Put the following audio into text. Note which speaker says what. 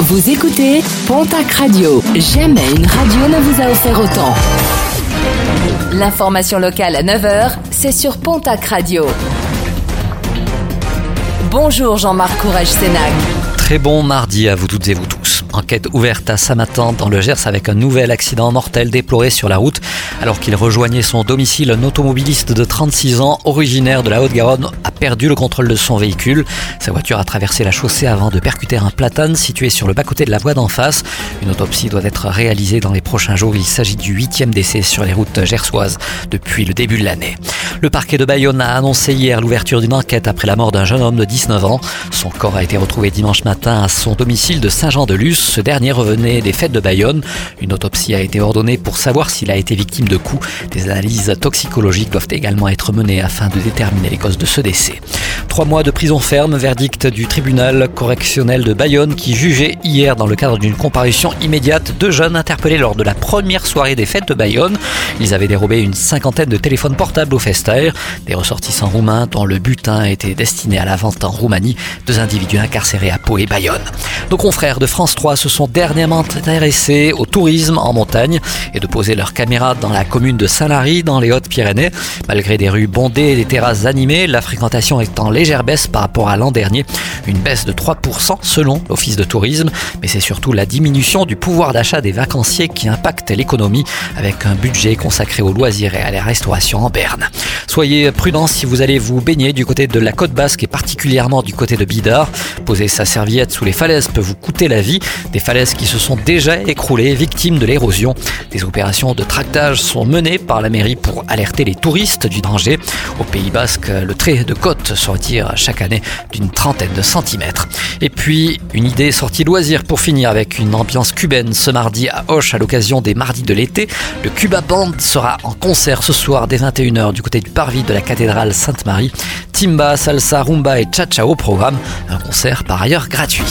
Speaker 1: Vous écoutez Pontac Radio. Jamais une radio ne vous a offert autant. L'information locale à 9h, c'est sur Pontac Radio. Bonjour Jean-Marc Courage Sénac.
Speaker 2: Très bon mardi à vous toutes et vous tous. Enquête ouverte à Samatan dans le Gers avec un nouvel accident mortel déploré sur la route. Alors qu'il rejoignait son domicile, un automobiliste de 36 ans, originaire de la Haute-Garonne, perdu le contrôle de son véhicule. Sa voiture a traversé la chaussée avant de percuter un platane situé sur le bas-côté de la voie d'en face. Une autopsie doit être réalisée dans les prochains jours. Il s'agit du huitième décès sur les routes gersoises depuis le début de l'année. Le parquet de Bayonne a annoncé hier l'ouverture d'une enquête après la mort d'un jeune homme de 19 ans. Son corps a été retrouvé dimanche matin à son domicile de Saint-Jean-de-Luz. Ce dernier revenait des fêtes de Bayonne. Une autopsie a été ordonnée pour savoir s'il a été victime de coups. Des analyses toxicologiques doivent également être menées afin de déterminer les causes de ce décès. Trois mois de prison ferme, verdict du tribunal correctionnel de Bayonne qui jugeait hier dans le cadre d'une comparution immédiate deux jeunes interpellés lors de la première soirée des fêtes de Bayonne. Ils avaient dérobé une cinquantaine de téléphones portables au Festaire, des ressortissants roumains dont le butin était destiné à la vente en Roumanie, deux individus incarcérés à Pau et Bayonne. Nos confrères de France 3 se sont dernièrement intéressés au tourisme en montagne et de poser leurs caméras dans la commune de Saint-Lary, dans les Hautes-Pyrénées. Malgré des rues bondées et des terrasses animées, la fréquentation est en légère baisse par rapport à l'an dernier. Une baisse de 3% selon l'Office de tourisme, mais c'est surtout la diminution du pouvoir d'achat des vacanciers qui impacte l'économie avec un budget consacré aux loisirs et à la restauration en Berne. Soyez prudents si vous allez vous baigner du côté de la côte basque et particulièrement du côté de Bidart. Poser sa serviette sous les falaises peut vous coûter la vie. Des falaises qui se sont déjà écroulées, victimes de l'érosion. Des opérations de tractage sont menées par la mairie pour alerter les touristes du danger. Au Pays basque, le trait de côte se retire chaque année d'une trentaine de centimètres. Et puis, une idée sortie loisir pour finir avec une ambiance cubaine ce mardi à Hoche à l'occasion des mardis de l'été. Le Cuba Band sera en concert ce soir dès 21h du côté du parvis de la cathédrale Sainte-Marie. Timba, salsa, rumba et cha-cha au programme. Un concert par ailleurs gratuit.